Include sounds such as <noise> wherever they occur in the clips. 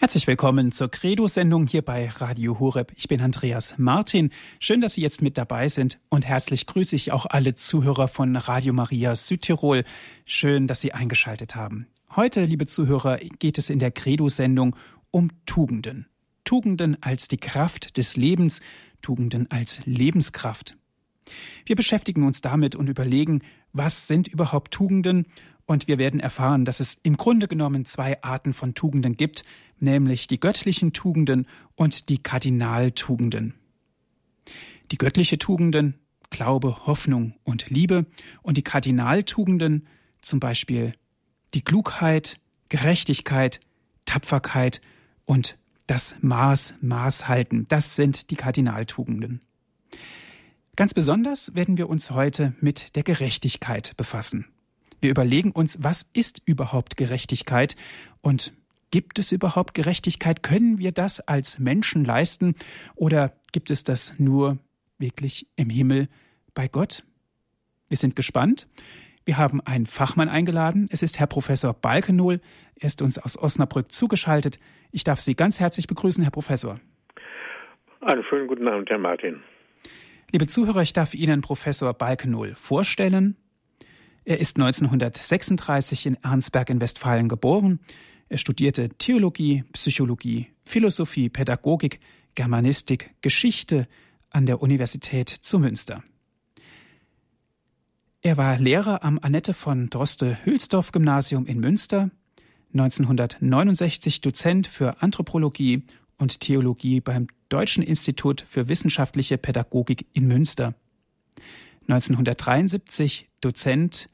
Herzlich willkommen zur Credo-Sendung hier bei Radio Horeb. Ich bin Andreas Martin. Schön, dass Sie jetzt mit dabei sind und herzlich grüße ich auch alle Zuhörer von Radio Maria Südtirol. Schön, dass Sie eingeschaltet haben. Heute, liebe Zuhörer, geht es in der Credo-Sendung um Tugenden. Tugenden als die Kraft des Lebens, Tugenden als Lebenskraft. Wir beschäftigen uns damit und überlegen, was sind überhaupt Tugenden und wir werden erfahren, dass es im Grunde genommen zwei Arten von Tugenden gibt, nämlich die göttlichen Tugenden und die Kardinaltugenden. Die göttliche Tugenden, Glaube, Hoffnung und Liebe und die Kardinaltugenden, zum Beispiel die Klugheit, Gerechtigkeit, Tapferkeit und das Maß, Maß halten, das sind die Kardinaltugenden. Ganz besonders werden wir uns heute mit der Gerechtigkeit befassen. Wir überlegen uns, was ist überhaupt Gerechtigkeit und gibt es überhaupt Gerechtigkeit? Können wir das als Menschen leisten oder gibt es das nur wirklich im Himmel bei Gott? Wir sind gespannt. Wir haben einen Fachmann eingeladen. Es ist Herr Professor Balkenohl. Er ist uns aus Osnabrück zugeschaltet. Ich darf Sie ganz herzlich begrüßen, Herr Professor. Einen schönen guten Abend, Herr Martin. Liebe Zuhörer, ich darf Ihnen Professor Balkenohl vorstellen. Er ist 1936 in Arnsberg in Westfalen geboren. Er studierte Theologie, Psychologie, Philosophie, Pädagogik, Germanistik, Geschichte an der Universität zu Münster. Er war Lehrer am Annette von Droste-Hülsdorf Gymnasium in Münster, 1969 Dozent für Anthropologie und Theologie beim Deutschen Institut für wissenschaftliche Pädagogik in Münster. 1973 Dozent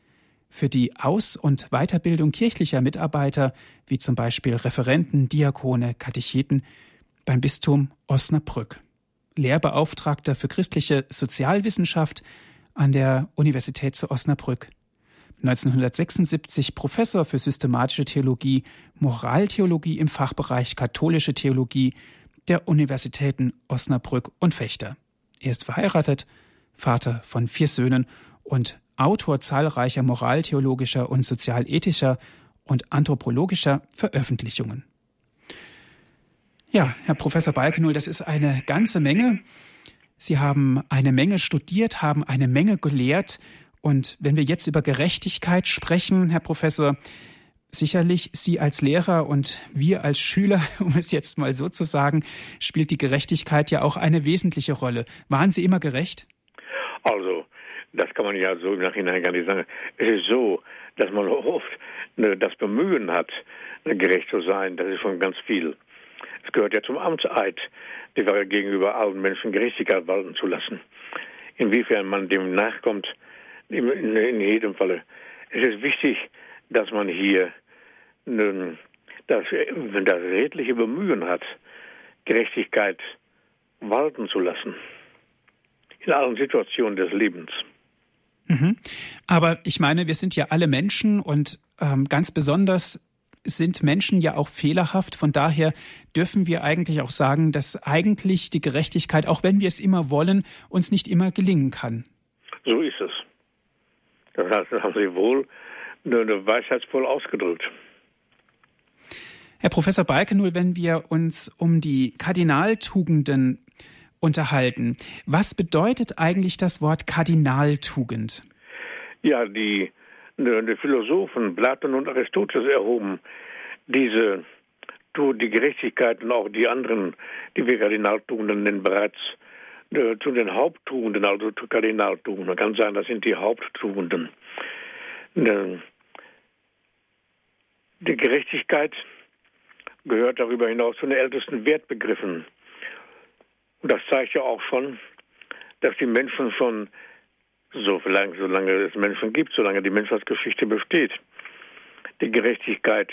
für die Aus- und Weiterbildung kirchlicher Mitarbeiter, wie zum Beispiel Referenten, Diakone, Katecheten beim Bistum Osnabrück. Lehrbeauftragter für christliche Sozialwissenschaft an der Universität zu Osnabrück. 1976 Professor für systematische Theologie, Moraltheologie im Fachbereich katholische Theologie der Universitäten Osnabrück und Fechter. Er ist verheiratet, Vater von vier Söhnen und Autor zahlreicher moraltheologischer und sozialethischer und anthropologischer Veröffentlichungen. Ja, Herr Professor Balkenohl, das ist eine ganze Menge. Sie haben eine Menge studiert, haben eine Menge gelehrt. Und wenn wir jetzt über Gerechtigkeit sprechen, Herr Professor, sicherlich Sie als Lehrer und wir als Schüler, <laughs> um es jetzt mal so zu sagen, spielt die Gerechtigkeit ja auch eine wesentliche Rolle. Waren Sie immer gerecht? Also, das kann man ja so im Nachhinein gar nicht sagen. Es ist so, dass man oft ne, das Bemühen hat, ne, gerecht zu sein. Das ist schon ganz viel. Es gehört ja zum Amtseid, die gegenüber allen Menschen Gerechtigkeit walten zu lassen. Inwiefern man dem nachkommt, in, jedem Falle. Es ist wichtig, dass man hier das, das redliche Bemühen hat, Gerechtigkeit walten zu lassen. In allen Situationen des Lebens. Mhm. Aber ich meine, wir sind ja alle Menschen und ähm, ganz besonders sind Menschen ja auch fehlerhaft. Von daher dürfen wir eigentlich auch sagen, dass eigentlich die Gerechtigkeit, auch wenn wir es immer wollen, uns nicht immer gelingen kann. So ist es. Das haben Sie wohl eine weisheitsvoll ausgedrückt. Herr Professor Balkenohl, wenn wir uns um die Kardinaltugenden unterhalten. Was bedeutet eigentlich das Wort Kardinaltugend? Ja, die, die Philosophen Platon und Aristoteles erhoben diese die Gerechtigkeit und auch die anderen, die wir Kardinaltugenden nennen, bereits zu den Haupttugenden, also zu Kardinaltugenden. Man kann sagen, das sind die Haupttugenden. Die Gerechtigkeit gehört darüber hinaus zu den ältesten Wertbegriffen und das zeigt ja auch schon, dass die Menschen schon, so lange, solange es Menschen gibt, solange die Menschheitsgeschichte besteht, die Gerechtigkeit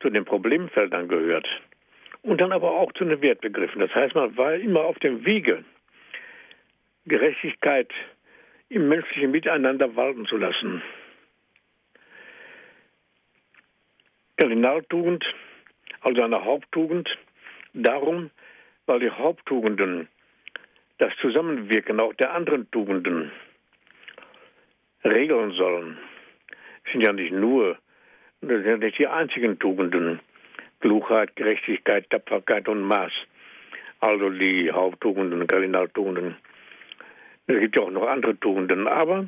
zu den Problemfeldern gehört. Und dann aber auch zu den Wertbegriffen. Das heißt, man war immer auf dem Wege, Gerechtigkeit im menschlichen Miteinander walten zu lassen. Kardinaltugend, also eine Haupttugend, darum, weil die Haupttugenden das Zusammenwirken auch der anderen Tugenden regeln sollen. Sind ja nicht nur, das sind nicht die einzigen Tugenden. Klugheit, Gerechtigkeit, Tapferkeit und Maß. Also die Haupttugenden, Kardinaltugenden. Es gibt ja auch noch andere Tugenden, aber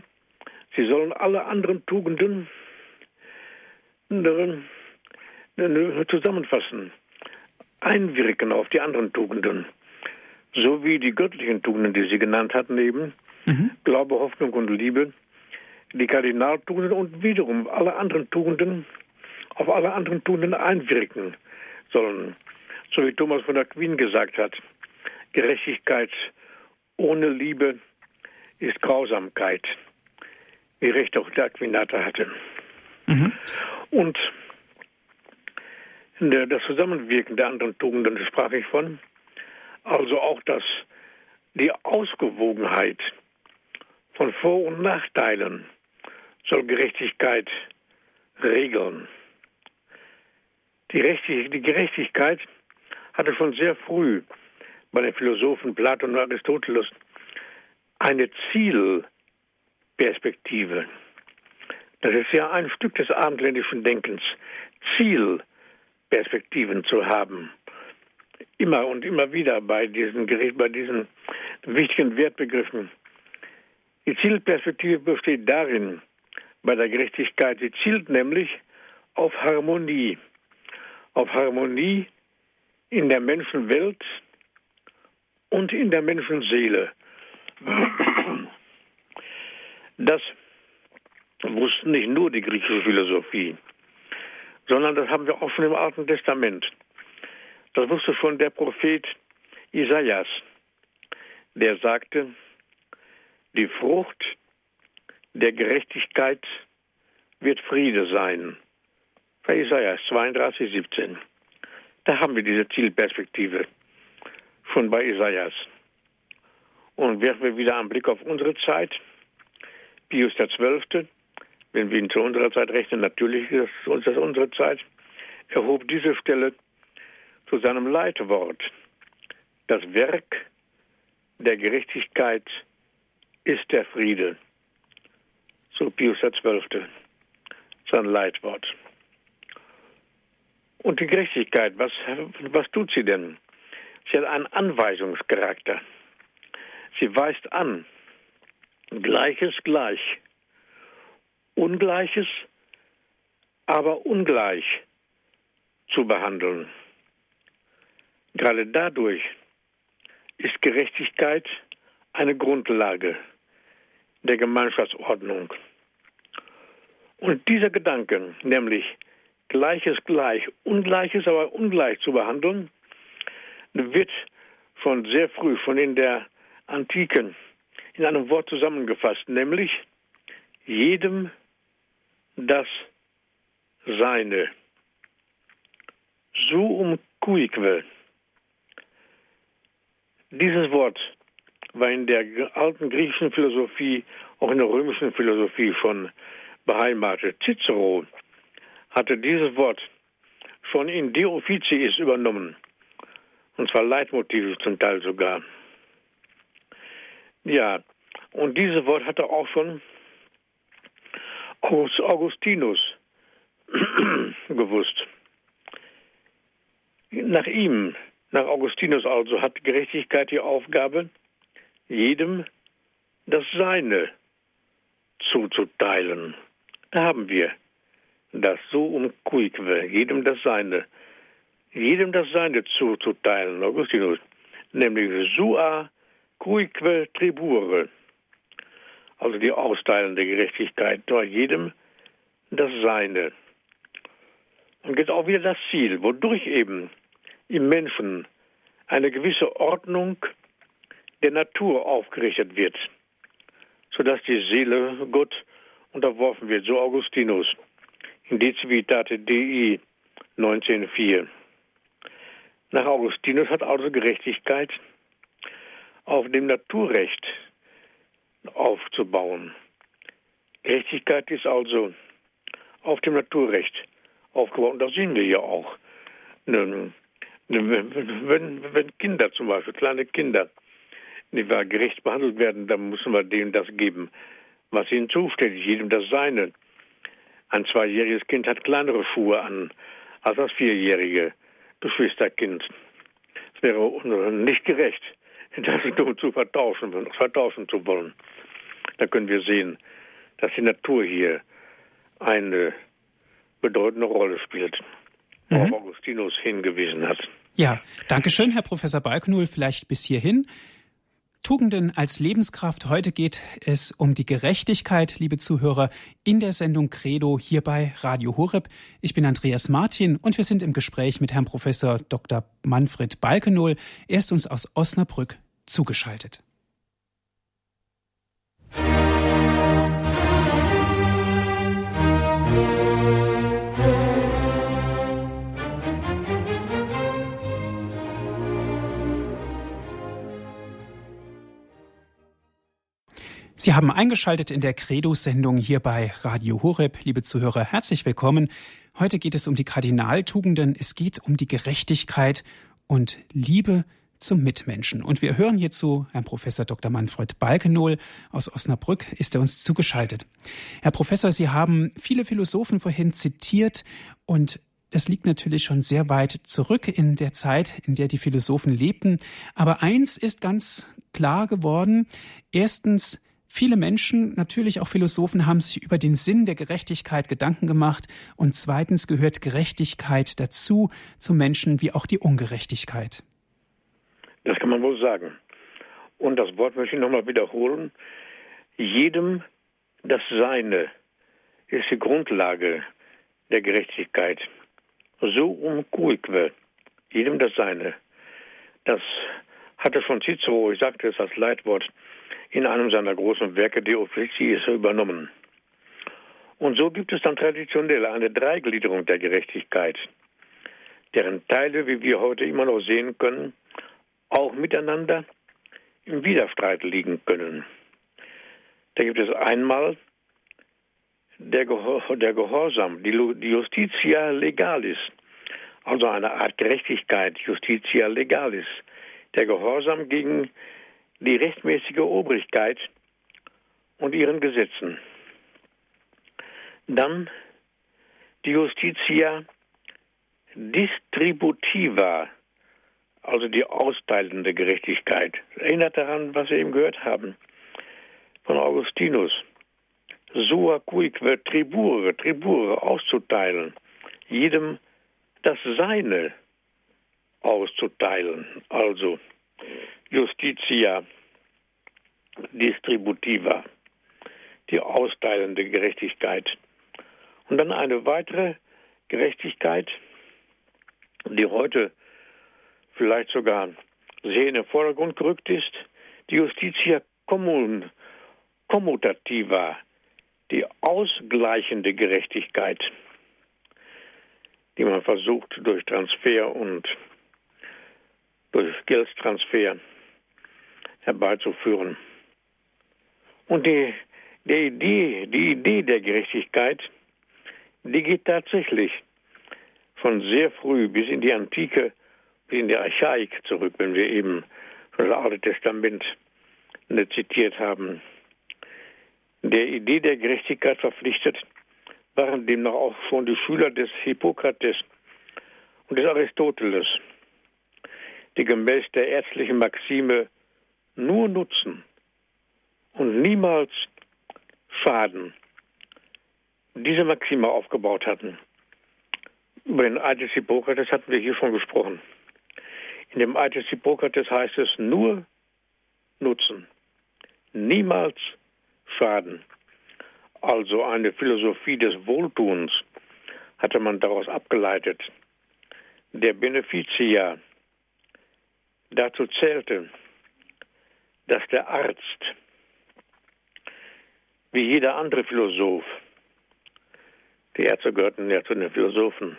sie sollen alle anderen Tugenden zusammenfassen, einwirken auf die anderen Tugenden. So wie die göttlichen Tugenden, die Sie genannt hatten eben, mhm. Glaube, Hoffnung und Liebe, die Kardinaltugenden und wiederum alle anderen Tugenden auf alle anderen Tugenden einwirken sollen. So wie Thomas von Aquin gesagt hat, Gerechtigkeit ohne Liebe ist Grausamkeit, wie recht auch der Aquinator hatte. Mhm. Und das Zusammenwirken der anderen Tugenden sprach ich von, also auch das, die Ausgewogenheit von Vor- und Nachteilen soll Gerechtigkeit regeln. Die, Gerechtigkeit hatte schon sehr früh bei den Philosophen Platon und Aristoteles eine Zielperspektive. Das ist ja ein Stück des abendländischen Denkens, Zielperspektiven zu haben. Immer und immer wieder bei diesen, bei diesen wichtigen Wertbegriffen. Die Zielperspektive besteht darin, bei der Gerechtigkeit, sie zielt nämlich auf Harmonie. Auf Harmonie in der Menschenwelt und in der Menschenseele. Das wusste nicht nur die griechische Philosophie, sondern das haben wir schon im Alten Testament. Das wusste schon der Prophet Isaias, der sagte, die Frucht der Gerechtigkeit wird Friede sein. Bei Isaias 32, 17. Da haben wir diese Zielperspektive schon bei Isaias. Und werfen wir wieder einen Blick auf unsere Zeit. Pius XII., wenn wir ihn zu unserer Zeit rechnen, natürlich ist das unsere Zeit, erhob diese Stelle zu seinem Leitwort. Das Werk der Gerechtigkeit ist der Friede. So Pius XII. Sein Leitwort. Und die Gerechtigkeit, was, was tut sie denn? Sie hat einen Anweisungscharakter. Sie weist an, Gleiches gleich, Ungleiches aber ungleich zu behandeln. Gerade dadurch ist Gerechtigkeit eine Grundlage der Gemeinschaftsordnung. Und dieser Gedanke, nämlich Gleiches gleich, Ungleiches aber ungleich zu behandeln, wird von sehr früh, von in der Antiken, in einem Wort zusammengefasst, nämlich jedem das Seine. Suum cuique. Dieses Wort war in der alten griechischen Philosophie, auch in der römischen Philosophie schon beheimatet. Cicero hatte dieses Wort schon in De Officiis übernommen. Und zwar Leitmotive zum Teil sogar. Ja, und dieses Wort hatte auch schon Augustinus <clears throat> gewusst. Nach ihm, nach Augustinus also, hat Gerechtigkeit die Aufgabe, jedem das Seine zuzuteilen. Da haben wir das so um cuique, jedem das Seine, jedem das Seine zuzuteilen, Augustinus, nämlich sua cuique tribure, also die austeilende Gerechtigkeit, nur jedem das Seine. Und jetzt auch wieder das Ziel, wodurch eben im Menschen eine gewisse Ordnung der Natur aufgerichtet wird, sodass die Seele Gott unterworfen wird, so Augustinus in De Civitate Dei 19.4. Nach Augustinus hat also Gerechtigkeit auf dem Naturrecht aufzubauen. Gerechtigkeit ist also auf dem Naturrecht aufgebaut. Und das sehen wir ja auch. Wenn, wenn Kinder zum Beispiel, kleine Kinder, die wir gerecht behandelt werden, dann müssen wir denen das geben, was ihnen zusteht, jedem das Seine. Ein zweijähriges Kind hat kleinere Schuhe an als das vierjährige. Geschwisterkind. Es wäre nicht gerecht, <laughs> das zu vertauschen, vertauschen zu wollen. Da können wir sehen, dass die Natur hier eine bedeutende Rolle spielt, worauf mhm. Augustinus hingewiesen hat. Ja, danke schön, Herr Professor Balkenul. Vielleicht bis hierhin. Tugenden als Lebenskraft. Heute geht es um die Gerechtigkeit, liebe Zuhörer, in der Sendung Credo hier bei Radio Horeb. Ich bin Andreas Martin und wir sind im Gespräch mit Herrn Professor Dr. Manfred Balkenohl. Er ist uns aus Osnabrück zugeschaltet. Sie haben eingeschaltet in der Credo-Sendung hier bei Radio Horeb. Liebe Zuhörer, herzlich willkommen. Heute geht es um die Kardinaltugenden. Es geht um die Gerechtigkeit und Liebe zum Mitmenschen. Und wir hören hierzu Herrn Professor Dr. Manfred Balkenohl aus Osnabrück, ist er uns zugeschaltet. Herr Professor, Sie haben viele Philosophen vorhin zitiert und das liegt natürlich schon sehr weit zurück in der Zeit, in der die Philosophen lebten. Aber eins ist ganz klar geworden. Erstens, Viele Menschen, natürlich auch Philosophen, haben sich über den Sinn der Gerechtigkeit Gedanken gemacht. Und zweitens gehört Gerechtigkeit dazu, zum Menschen wie auch die Ungerechtigkeit. Das kann man wohl sagen. Und das Wort möchte ich nochmal wiederholen. Jedem das Seine ist die Grundlage der Gerechtigkeit. So um cuique, jedem das Seine. Das hatte schon Cicero, ich sagte es als Leitwort, in einem seiner großen Werke De Officiis übernommen. Und so gibt es dann traditionell eine Dreigliederung der Gerechtigkeit, deren Teile, wie wir heute immer noch sehen können, auch miteinander im Widerstreit liegen können. Da gibt es einmal der, Gehor der Gehorsam, die, die Justitia Legalis, also eine Art Gerechtigkeit, Justitia Legalis, der Gehorsam gegen die rechtmäßige Obrigkeit und ihren Gesetzen. Dann die Justitia distributiva, also die austeilende Gerechtigkeit. Erinnert daran, was wir eben gehört haben von Augustinus. Sua cuique tribure, tribure, auszuteilen, jedem das Seine auszuteilen. Also Justitia distributiva, die austeilende Gerechtigkeit. Und dann eine weitere Gerechtigkeit, die heute vielleicht sogar sehr in den Vordergrund gerückt ist, die Justitia commun, commutativa, die ausgleichende Gerechtigkeit, die man versucht durch Transfer und durch Geldtransfer herbeizuführen. Und die, die, Idee, die Idee der Gerechtigkeit, die geht tatsächlich von sehr früh bis in die Antike, bis in die Archaik zurück, wenn wir eben das Alte Testament zitiert haben. Der Idee der Gerechtigkeit verpflichtet waren demnach auch schon die Schüler des Hippokrates und des Aristoteles die gemäß der ärztlichen Maxime nur Nutzen und niemals Schaden diese Maxime aufgebaut hatten. Über den Eid des Hippokrates hatten wir hier schon gesprochen. In dem Eid des Hippokrates heißt es nur Nutzen, niemals Schaden. Also eine Philosophie des Wohltuns hatte man daraus abgeleitet. Der Beneficia, Dazu zählte, dass der Arzt, wie jeder andere Philosoph, die Ärzte gehörten ja zu den Philosophen,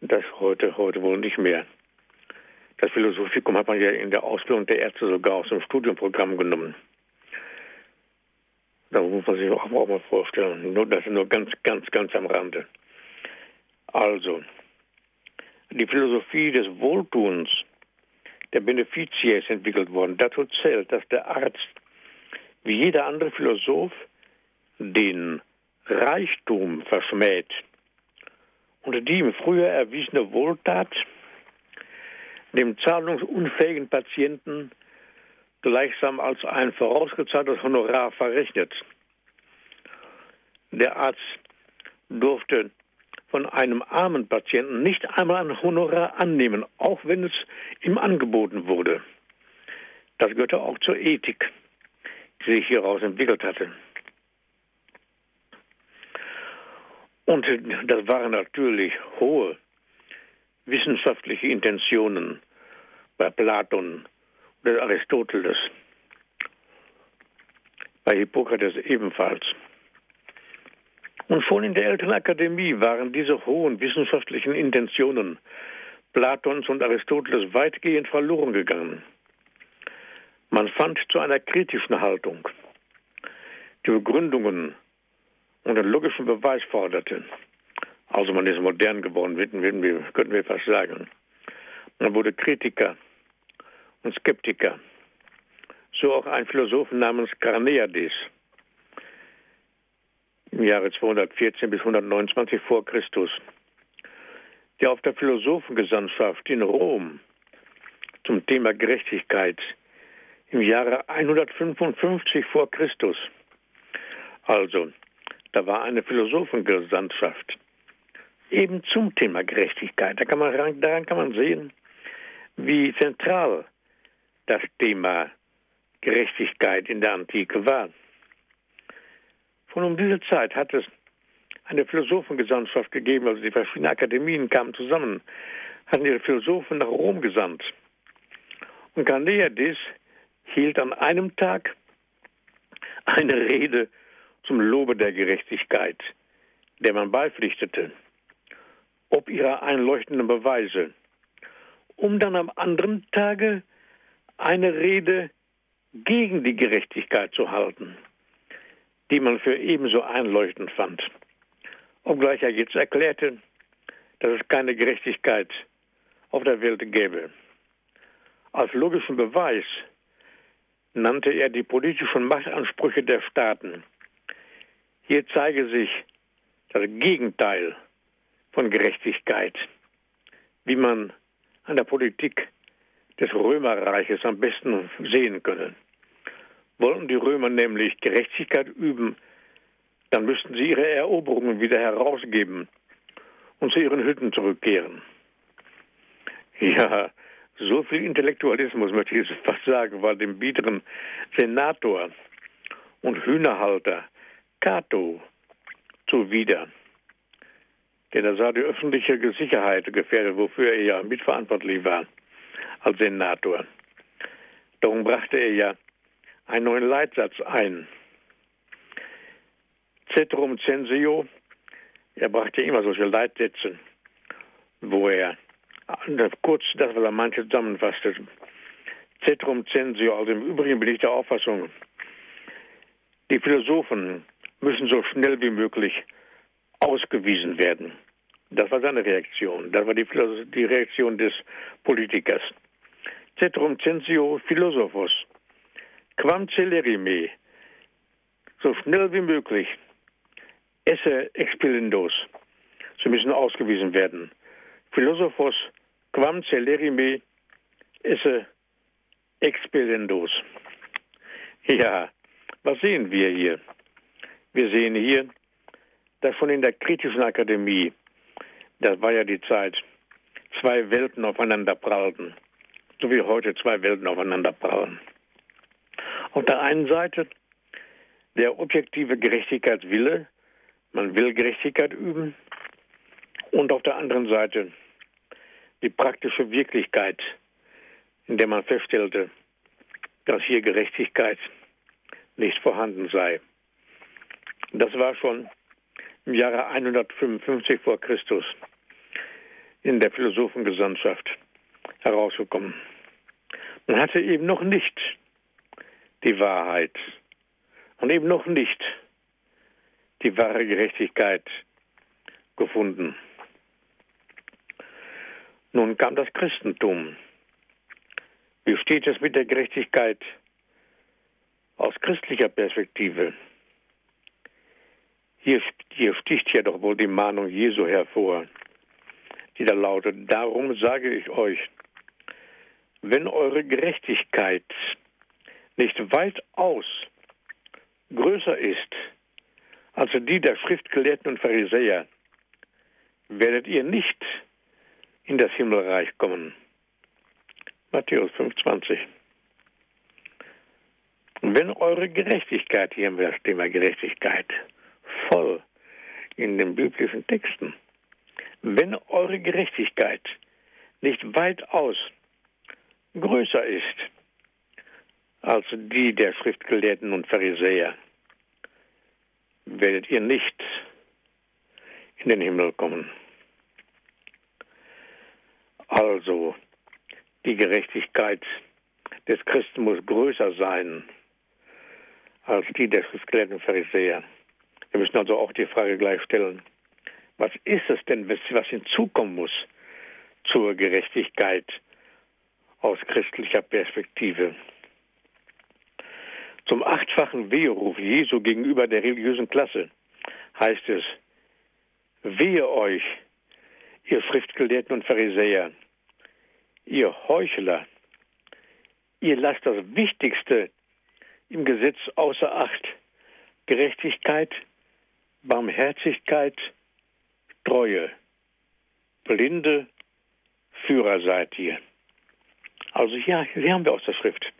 das heute, heute wohl nicht mehr. Das Philosophikum hat man ja in der Ausbildung der Ärzte sogar aus dem Studienprogramm genommen. Da muss man sich auch mal vorstellen. Nur, das ist nur ganz, ganz, ganz am Rande. Also, die Philosophie des Wohltuns der Beneficia ist entwickelt worden. Dazu zählt, dass der Arzt, wie jeder andere Philosoph, den Reichtum verschmäht und die im Frühjahr erwiesene Wohltat dem zahlungsunfähigen Patienten gleichsam als ein vorausgezahltes Honorar verrechnet. Der Arzt durfte von einem armen Patienten nicht einmal ein Honorar annehmen, auch wenn es ihm angeboten wurde. Das gehörte auch zur Ethik, die sich hieraus entwickelt hatte. Und das waren natürlich hohe wissenschaftliche Intentionen bei Platon oder Aristoteles, bei Hippokrates ebenfalls. Und schon in der älteren Akademie waren diese hohen wissenschaftlichen Intentionen Platons und Aristoteles weitgehend verloren gegangen. Man fand zu einer kritischen Haltung, die Begründungen und den logischen Beweis forderte. Also man ist modern geworden, könnten wir fast sagen. Man wurde Kritiker und Skeptiker. So auch ein Philosoph namens Carneades im Jahre 214 bis 129 vor Christus, der auf der Philosophengesandtschaft in Rom zum Thema Gerechtigkeit im Jahre 155 vor Christus, also da war eine Philosophengesandtschaft, eben zum Thema Gerechtigkeit. Da kann man, daran kann man sehen, wie zentral das Thema Gerechtigkeit in der Antike war. Von um diese Zeit hat es eine Philosophengesandtschaft gegeben, also die verschiedenen Akademien kamen zusammen, hatten ihre Philosophen nach Rom gesandt. Und Carneades hielt an einem Tag eine Rede zum Lobe der Gerechtigkeit, der man beipflichtete, ob ihrer einleuchtenden Beweise, um dann am anderen Tage eine Rede gegen die Gerechtigkeit zu halten die man für ebenso einleuchtend fand. Obgleich er jetzt erklärte, dass es keine Gerechtigkeit auf der Welt gäbe. Als logischen Beweis nannte er die politischen Machtansprüche der Staaten. Hier zeige sich das Gegenteil von Gerechtigkeit, wie man an der Politik des Römerreiches am besten sehen könne. Wollten die Römer nämlich Gerechtigkeit üben, dann müssten sie ihre Eroberungen wieder herausgeben und zu ihren Hütten zurückkehren. Ja, so viel Intellektualismus, möchte ich jetzt fast sagen, war dem biederen Senator und Hühnerhalter Cato zuwider. Denn er sah die öffentliche Sicherheit gefährdet, wofür er ja mitverantwortlich war als Senator. Darum brachte er ja einen neuen Leitsatz ein. Cetrum censio, er brachte immer solche Leitsätze, wo er kurz das, was er manche zusammenfasste. Cetrum censio, also im Übrigen bin ich der Auffassung, die Philosophen müssen so schnell wie möglich ausgewiesen werden. Das war seine Reaktion. Das war die, die Reaktion des Politikers. Cetrum censio philosophos quam celerime, so schnell wie möglich, esse expellendos. Sie müssen ausgewiesen werden. Philosophos quam celerime esse expellendos. Ja, was sehen wir hier? Wir sehen hier, dass schon in der kritischen Akademie, das war ja die Zeit, zwei Welten aufeinander prallten, so wie heute zwei Welten aufeinander prallen. Auf der einen Seite der objektive Gerechtigkeitswille, man will Gerechtigkeit üben, und auf der anderen Seite die praktische Wirklichkeit, in der man feststellte, dass hier Gerechtigkeit nicht vorhanden sei. Das war schon im Jahre 155 vor Christus in der Philosophengesandtschaft herausgekommen. Man hatte eben noch nicht die Wahrheit und eben noch nicht die wahre Gerechtigkeit gefunden. Nun kam das Christentum. Wie steht es mit der Gerechtigkeit aus christlicher Perspektive? Hier, hier sticht ja doch wohl die Mahnung Jesu hervor. die da lautet, darum sage ich euch, wenn eure Gerechtigkeit nicht weitaus größer ist als die der Schriftgelehrten und Pharisäer, werdet ihr nicht in das Himmelreich kommen. Matthäus 25. Wenn eure Gerechtigkeit, hier haben wir das Thema Gerechtigkeit, voll in den biblischen Texten, wenn eure Gerechtigkeit nicht weitaus größer ist als die der Schriftgelehrten und Pharisäer, werdet ihr nicht in den Himmel kommen. Also, die Gerechtigkeit des Christen muss größer sein als die der Schriftgelehrten und Pharisäer. Wir müssen also auch die Frage gleich stellen, was ist es denn, was hinzukommen muss zur Gerechtigkeit aus christlicher Perspektive? Zum achtfachen Weheruf Jesu gegenüber der religiösen Klasse heißt es, wehe euch, ihr Schriftgelehrten und Pharisäer, ihr Heuchler, ihr lasst das Wichtigste im Gesetz außer Acht, Gerechtigkeit, Barmherzigkeit, Treue, blinde Führer seid ihr. Also ja, hier haben wir aus der Schrift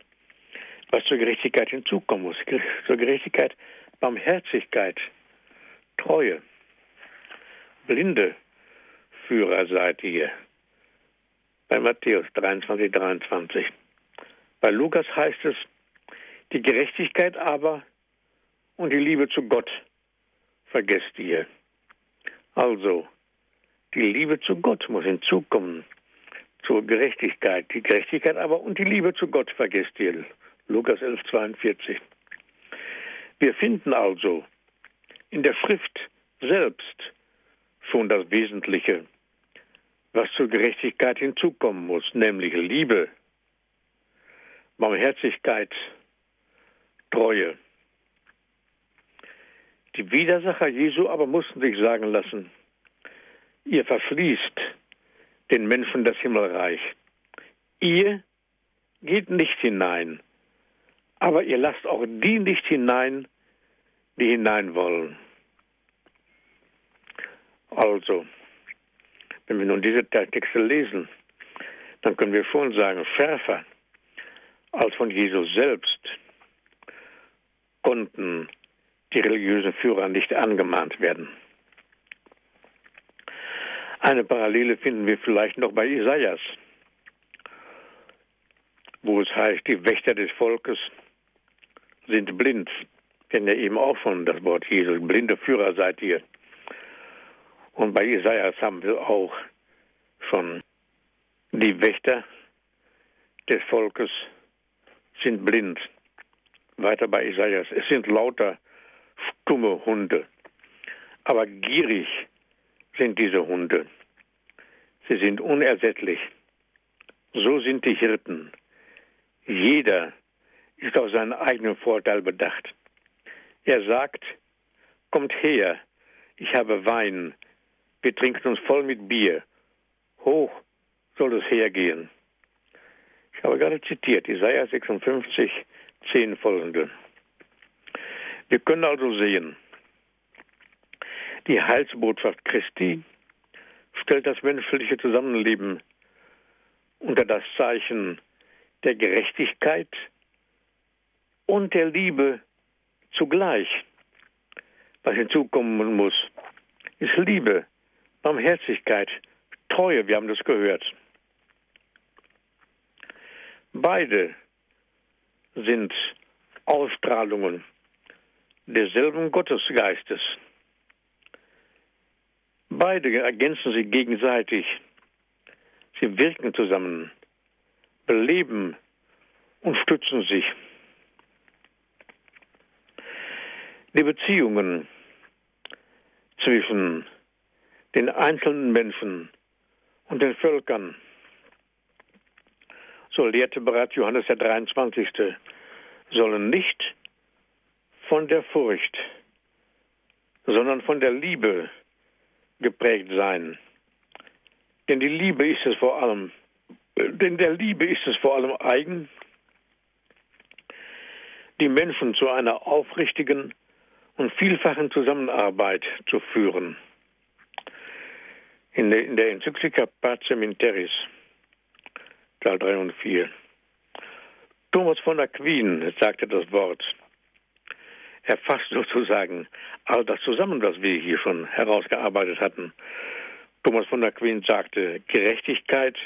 was zur Gerechtigkeit hinzukommen muss. Zur Gerechtigkeit, Barmherzigkeit, Treue. Blinde Führer seid ihr. Bei Matthäus 23, 23. Bei Lukas heißt es, die Gerechtigkeit aber und die Liebe zu Gott vergesst ihr. Also, die Liebe zu Gott muss hinzukommen zur Gerechtigkeit. Die Gerechtigkeit aber und die Liebe zu Gott vergesst ihr. Lukas 11, 42. Wir finden also in der Schrift selbst schon das Wesentliche, was zur Gerechtigkeit hinzukommen muss, nämlich Liebe, Barmherzigkeit, Treue. Die Widersacher Jesu aber mussten sich sagen lassen, ihr verfließt den Menschen das Himmelreich. Ihr geht nicht hinein aber ihr lasst auch die nicht hinein, die hinein wollen. Also, wenn wir nun diese Texte lesen, dann können wir schon sagen, schärfer als von Jesus selbst konnten die religiösen Führer nicht angemahnt werden. Eine Parallele finden wir vielleicht noch bei Isaias, wo es heißt, die Wächter des Volkes sind blind. Kennen ja eben auch von das Wort Jesus. Blinde Führer seid ihr. Und bei Isaias haben wir auch schon die Wächter des Volkes sind blind. Weiter bei Isaias. Es sind lauter stumme Hunde. Aber gierig sind diese Hunde. Sie sind unersättlich. So sind die Hirten. Jeder ist auf seinen eigenen Vorteil bedacht. Er sagt, kommt her, ich habe Wein, wir trinken uns voll mit Bier. Hoch soll es hergehen. Ich habe gerade zitiert, Isaiah 56, 10 folgende. Wir können also sehen, die Heilsbotschaft Christi stellt das menschliche Zusammenleben unter das Zeichen der Gerechtigkeit und der Liebe zugleich. Was hinzukommen muss, ist Liebe, Barmherzigkeit, Treue, wir haben das gehört. Beide sind Ausstrahlungen desselben Gottesgeistes. Beide ergänzen sich gegenseitig. Sie wirken zusammen, beleben und stützen sich. Die Beziehungen zwischen den einzelnen Menschen und den Völkern, so lehrte bereits Johannes der 23., sollen nicht von der Furcht, sondern von der Liebe geprägt sein. Denn die Liebe ist es vor allem, denn der Liebe ist es vor allem eigen, die Menschen zu einer aufrichtigen und vielfachen Zusammenarbeit zu führen. In der, in der Enzyklika Pacem in Teil 3 und 4. Thomas von Aquin sagte das Wort. Er fasst sozusagen all das zusammen, was wir hier schon herausgearbeitet hatten. Thomas von Aquin sagte, Gerechtigkeit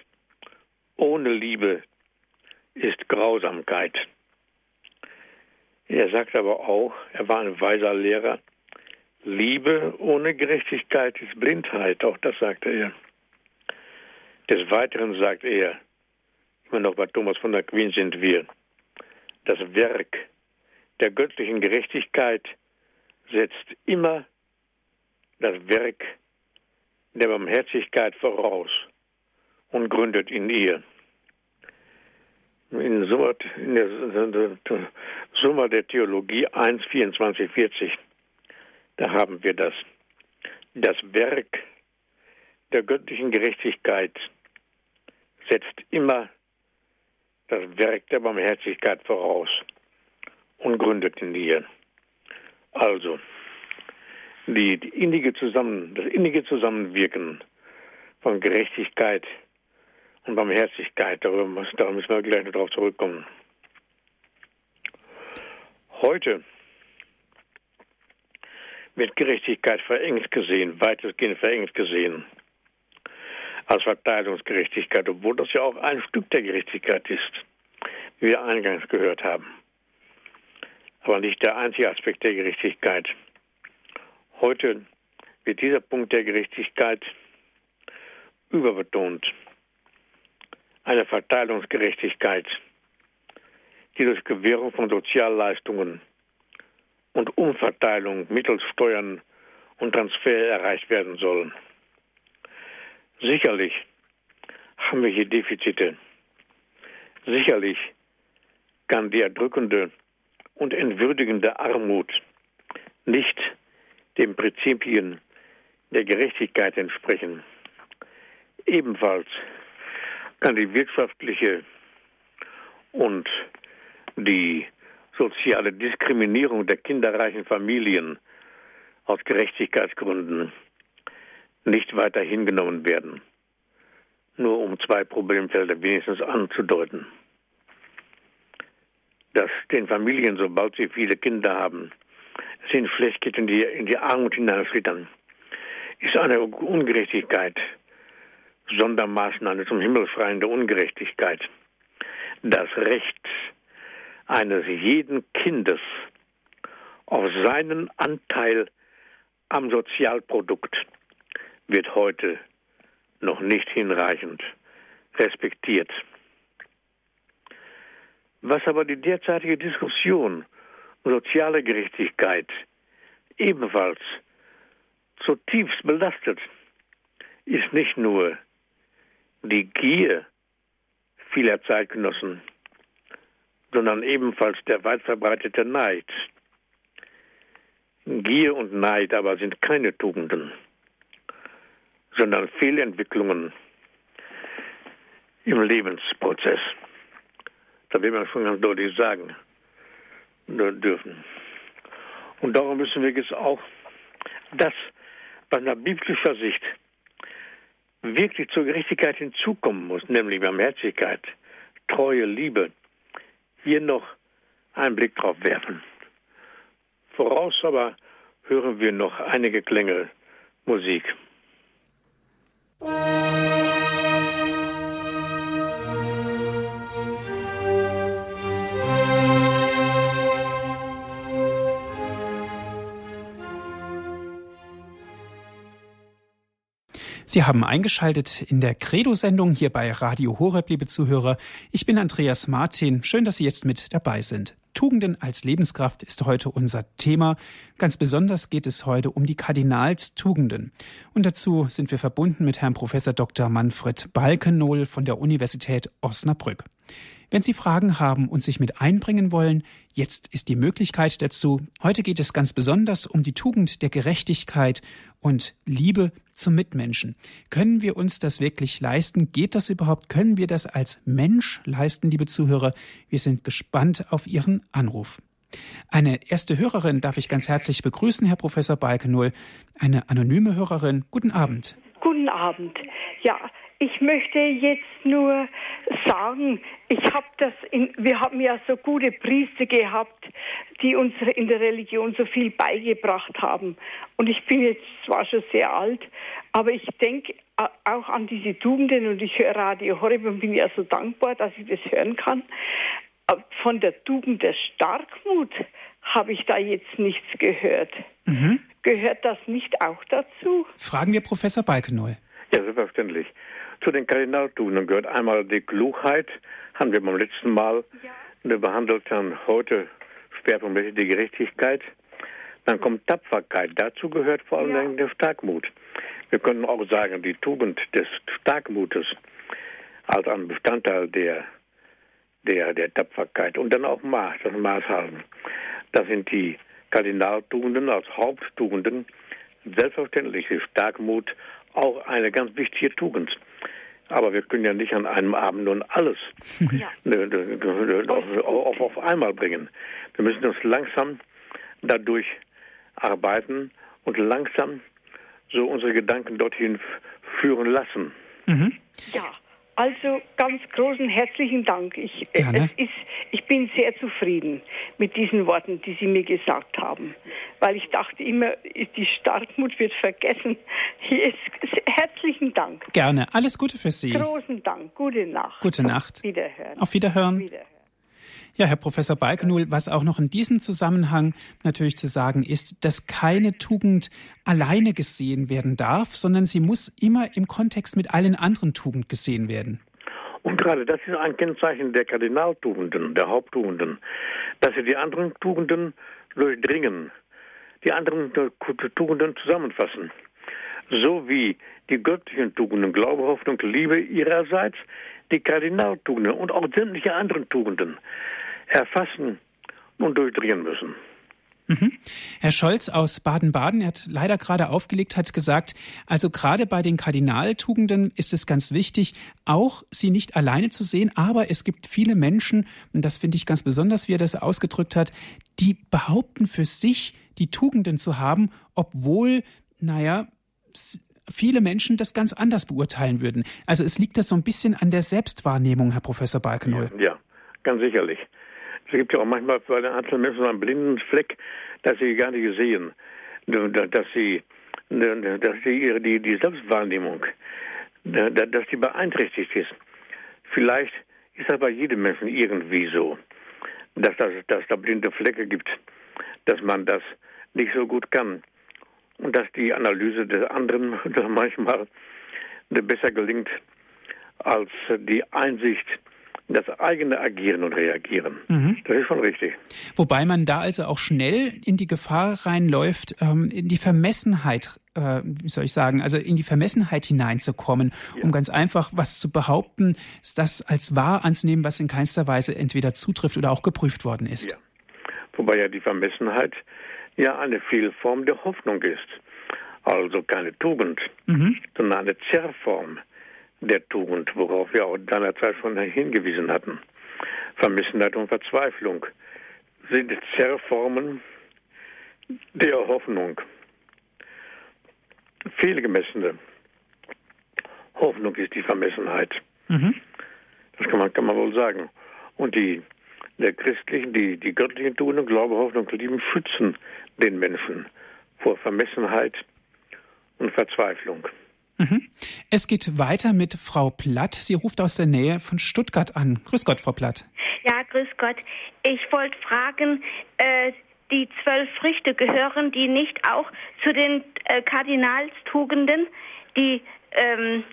ohne Liebe ist Grausamkeit. Er sagt aber auch, er war ein weiser Lehrer, Liebe ohne Gerechtigkeit ist Blindheit, auch das sagte er. Des Weiteren sagt er, immer noch bei Thomas von Aquin sind wir, das Werk der göttlichen Gerechtigkeit setzt immer das Werk der Barmherzigkeit voraus und gründet in ihr in Summa, in der Summa der Theologie 1, 24, 40, da haben wir das. Das Werk der göttlichen Gerechtigkeit setzt immer das Werk der Barmherzigkeit voraus und gründet in ihr. Also, die, die innige Zusammen, das innige Zusammenwirken von Gerechtigkeit und Barmherzigkeit. Darüber, muss, da müssen wir gleich noch darauf zurückkommen. Heute wird Gerechtigkeit verengt gesehen, weitestgehend verengt gesehen, als Verteilungsgerechtigkeit, obwohl das ja auch ein Stück der Gerechtigkeit ist, wie wir eingangs gehört haben. Aber nicht der einzige Aspekt der Gerechtigkeit. Heute wird dieser Punkt der Gerechtigkeit überbetont eine Verteilungsgerechtigkeit, die durch Gewährung von Sozialleistungen und Umverteilung mittels Steuern und Transfer erreicht werden soll. Sicherlich haben wir hier Defizite. Sicherlich kann die erdrückende und entwürdigende Armut nicht den Prinzipien der Gerechtigkeit entsprechen. Ebenfalls kann die wirtschaftliche und die soziale Diskriminierung der kinderreichen Familien aus Gerechtigkeitsgründen nicht weiter hingenommen werden. Nur um zwei Problemfelder wenigstens anzudeuten. Dass den Familien, sobald sie viele Kinder haben, es ihnen schlecht geht die, in die Armut hineinschlittern, ist eine Ungerechtigkeit, Sondermaßnahme zum Himmelfreien der Ungerechtigkeit. Das Recht eines jeden Kindes auf seinen Anteil am Sozialprodukt wird heute noch nicht hinreichend respektiert. Was aber die derzeitige Diskussion um soziale Gerechtigkeit ebenfalls zutiefst belastet, ist nicht nur die Gier vieler Zeitgenossen, sondern ebenfalls der weit verbreitete Neid. Gier und Neid aber sind keine Tugenden, sondern Fehlentwicklungen im Lebensprozess. Da will man schon ganz deutlich sagen dürfen. Und darum müssen wir jetzt auch das, was nach biblischer Sicht wirklich zur Gerechtigkeit hinzukommen muss, nämlich Barmherzigkeit, Treue, Liebe, hier noch einen Blick drauf werfen. Voraus aber hören wir noch einige Klänge Musik. Sie haben eingeschaltet in der Credo-Sendung hier bei Radio Horeb, liebe Zuhörer. Ich bin Andreas Martin. Schön, dass Sie jetzt mit dabei sind. Tugenden als Lebenskraft ist heute unser Thema. Ganz besonders geht es heute um die Kardinalstugenden. Und dazu sind wir verbunden mit Herrn Professor Dr. Manfred Balkenohl von der Universität Osnabrück. Wenn Sie Fragen haben und sich mit einbringen wollen, jetzt ist die Möglichkeit dazu. Heute geht es ganz besonders um die Tugend der Gerechtigkeit und Liebe zum Mitmenschen. Können wir uns das wirklich leisten? Geht das überhaupt? Können wir das als Mensch leisten, liebe Zuhörer? Wir sind gespannt auf Ihren Anruf. Eine erste Hörerin darf ich ganz herzlich begrüßen, Herr Professor Balkenol. Eine anonyme Hörerin. Guten Abend. Guten Abend. Ja, ich möchte jetzt nur sagen, ich habe das in, wir haben ja so gute Priester gehabt, die uns in der Religion so viel beigebracht haben. Und ich bin jetzt zwar schon sehr alt, aber ich denke auch an diese Tugenden und ich höre Radio Horeb und bin ja so dankbar, dass ich das hören kann. Von der Tugend der Starkmut habe ich da jetzt nichts gehört. Mhm. Gehört das nicht auch dazu? Fragen wir Professor Balkenoll. Ja, selbstverständlich. Zu den Kardinaltugenden gehört einmal die Klugheit, haben wir beim letzten Mal ja. behandelt, dann heute schwerpunktmäßig die Gerechtigkeit. Dann kommt Tapferkeit. Dazu gehört vor allem ja. der Starkmut. Wir können auch sagen, die Tugend des Starkmutes als ein Bestandteil der, der, der Tapferkeit und dann auch Maß, das Maß haben. Das sind die Kardinaltugenden als Haupttugenden. Selbstverständlich ist Starkmut auch eine ganz wichtige Tugend. Aber wir können ja nicht an einem Abend nun alles ja. <laughs> Auf, auf einmal bringen. Wir müssen uns langsam dadurch arbeiten und langsam so unsere Gedanken dorthin führen lassen. Mhm. Ja. Also ganz großen herzlichen Dank. Ich, äh, es ist, ich bin sehr zufrieden mit diesen Worten, die Sie mir gesagt haben, weil ich dachte immer, die Starkmut wird vergessen. Hier ist, herzlichen Dank. Gerne. Alles Gute für Sie. Großen Dank. Gute Nacht. Gute Nacht. Wiederhören. Auf Wiederhören. Wiederhören. Ja, Herr Professor Balkenul, was auch noch in diesem Zusammenhang natürlich zu sagen ist, dass keine Tugend alleine gesehen werden darf, sondern sie muss immer im Kontext mit allen anderen Tugenden gesehen werden. Und gerade das ist ein Kennzeichen der Kardinaltugenden, der Haupttugenden, dass sie die anderen Tugenden durchdringen, die anderen Tugenden zusammenfassen. So wie die göttlichen Tugenden, Glaube, Hoffnung, Liebe ihrerseits, die Kardinaltugenden und auch sämtliche anderen Tugenden erfassen und durchdringen müssen. Mhm. Herr Scholz aus Baden-Baden, er hat leider gerade aufgelegt, hat gesagt, also gerade bei den Kardinaltugenden ist es ganz wichtig, auch sie nicht alleine zu sehen, aber es gibt viele Menschen, und das finde ich ganz besonders, wie er das ausgedrückt hat, die behaupten für sich, die Tugenden zu haben, obwohl, naja, viele Menschen das ganz anders beurteilen würden. Also es liegt das so ein bisschen an der Selbstwahrnehmung, Herr Professor Balkenoll. Ja, ja, ganz sicherlich. Es gibt ja auch manchmal bei den einzelnen Menschen einen blinden Fleck, dass sie gar nicht sehen, dass sie, dass sie ihre, die, die Selbstwahrnehmung, dass die beeinträchtigt ist. Vielleicht ist das bei jedem Menschen irgendwie so, dass, das, dass da blinde Flecke gibt, dass man das nicht so gut kann und dass die Analyse des anderen <laughs> manchmal besser gelingt als die Einsicht das eigene Agieren und Reagieren. Mhm. Das ist schon richtig. Wobei man da also auch schnell in die Gefahr reinläuft, ähm, in die Vermessenheit, äh, wie soll ich sagen, also in die Vermessenheit hineinzukommen, ja. um ganz einfach was zu behaupten, das als wahr anzunehmen, was in keinster Weise entweder zutrifft oder auch geprüft worden ist. Ja. Wobei ja die Vermessenheit ja eine Fehlform der Hoffnung ist. Also keine Tugend, mhm. sondern eine Zerrform der Tugend, worauf wir auch seinerzeit schon hingewiesen hatten. Vermissenheit und Verzweiflung sind Zerrformen der Hoffnung. Fehlgemessene Hoffnung ist die Vermessenheit. Mhm. Das kann man, kann man wohl sagen. Und die der christlichen, die, die göttlichen Tugenden, Glaube, Hoffnung und Lieben schützen den Menschen vor Vermessenheit und Verzweiflung. Mhm. Es geht weiter mit Frau Platt. Sie ruft aus der Nähe von Stuttgart an. Grüß Gott, Frau Platt. Ja, grüß Gott. Ich wollte fragen, äh, die zwölf Früchte gehören die nicht auch zu den äh, Kardinalstugenden, die ähm,